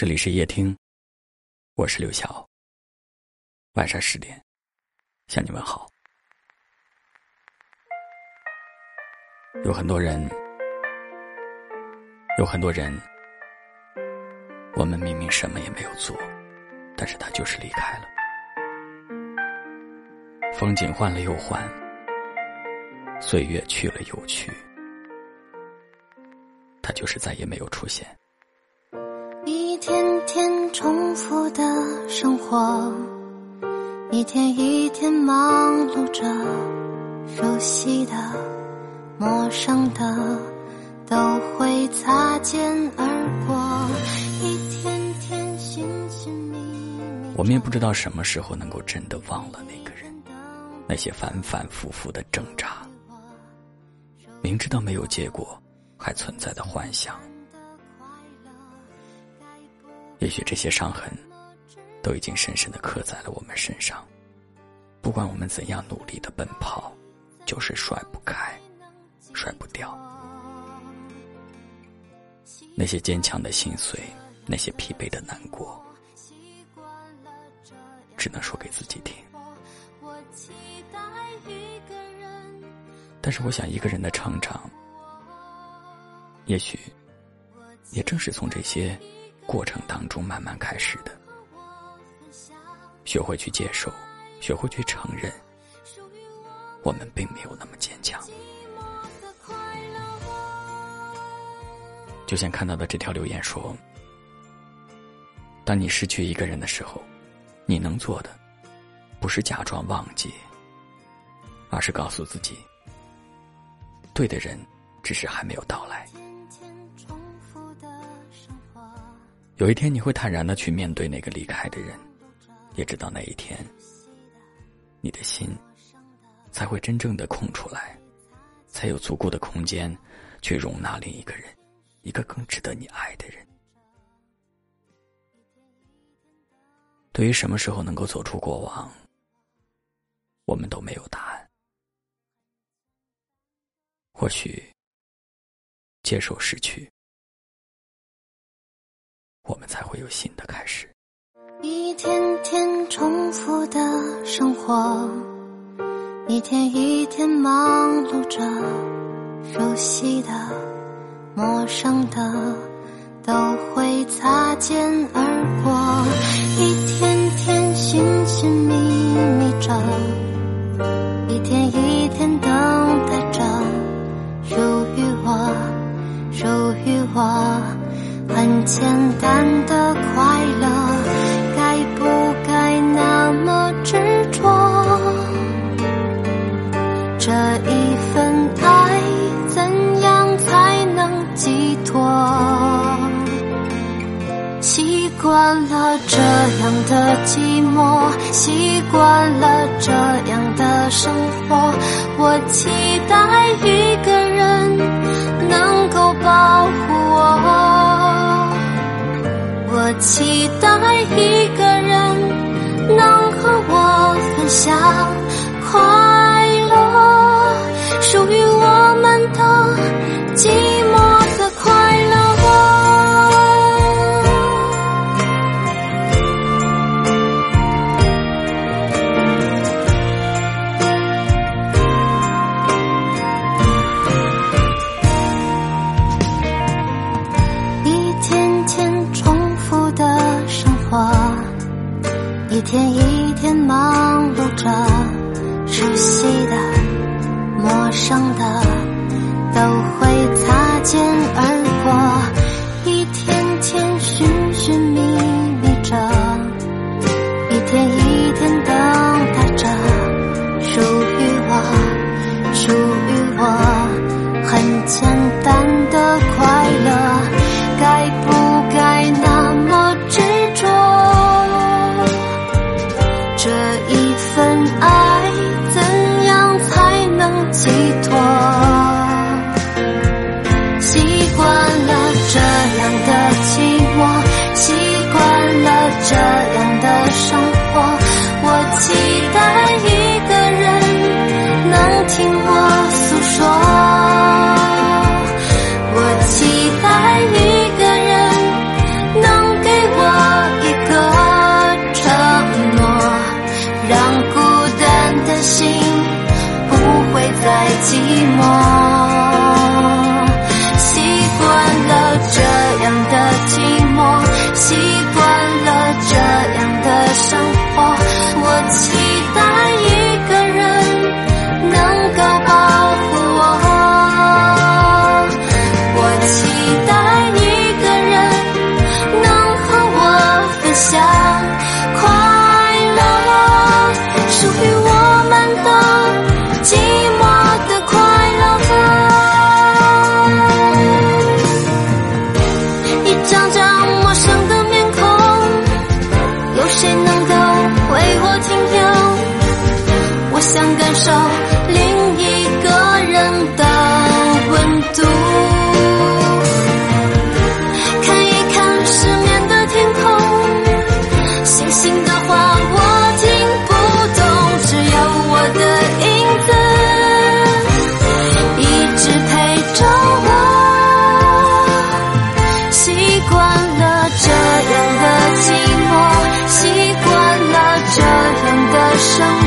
这里是夜听，我是刘晓。晚上十点，向你问好。有很多人，有很多人，我们明明什么也没有做，但是他就是离开了。风景换了又换，岁月去了又去，他就是再也没有出现。一天天重复的生活，一天一天忙碌着，熟悉的、陌生的都会擦肩而过。一天天寻寻觅觅，我们也不知道什么时候能够真的忘了那个人，那些反反复复的挣扎，明知道没有结果，还存在的幻想。也许这些伤痕，都已经深深的刻在了我们身上。不管我们怎样努力的奔跑，就是甩不开，甩不掉。那些坚强的心碎，那些疲惫的难过，只能说给自己听。但是，我想一个人的成长，也许，也正是从这些。过程当中慢慢开始的，学会去接受，学会去承认，我们并没有那么坚强。就像看到的这条留言说：“当你失去一个人的时候，你能做的，不是假装忘记，而是告诉自己，对的人只是还没有到来。”有一天，你会坦然的去面对那个离开的人，也知道那一天，你的心才会真正的空出来，才有足够的空间去容纳另一个人，一个更值得你爱的人。对于什么时候能够走出过往，我们都没有答案。或许，接受失去。我们才会有新的开始。一天天重复的生活，一天一天忙碌着，熟悉的、陌生的都会擦肩而过。一天天寻寻觅觅着，一天一天等待着，属于我，属于我。简单的快乐，该不该那么执着？这一份爱怎样才能寄托？习惯了这样的寂寞，习惯了这样的生活，我期待一个期待一个人能和我分享。天忙碌着，熟悉的、陌生的都会擦肩而过。伤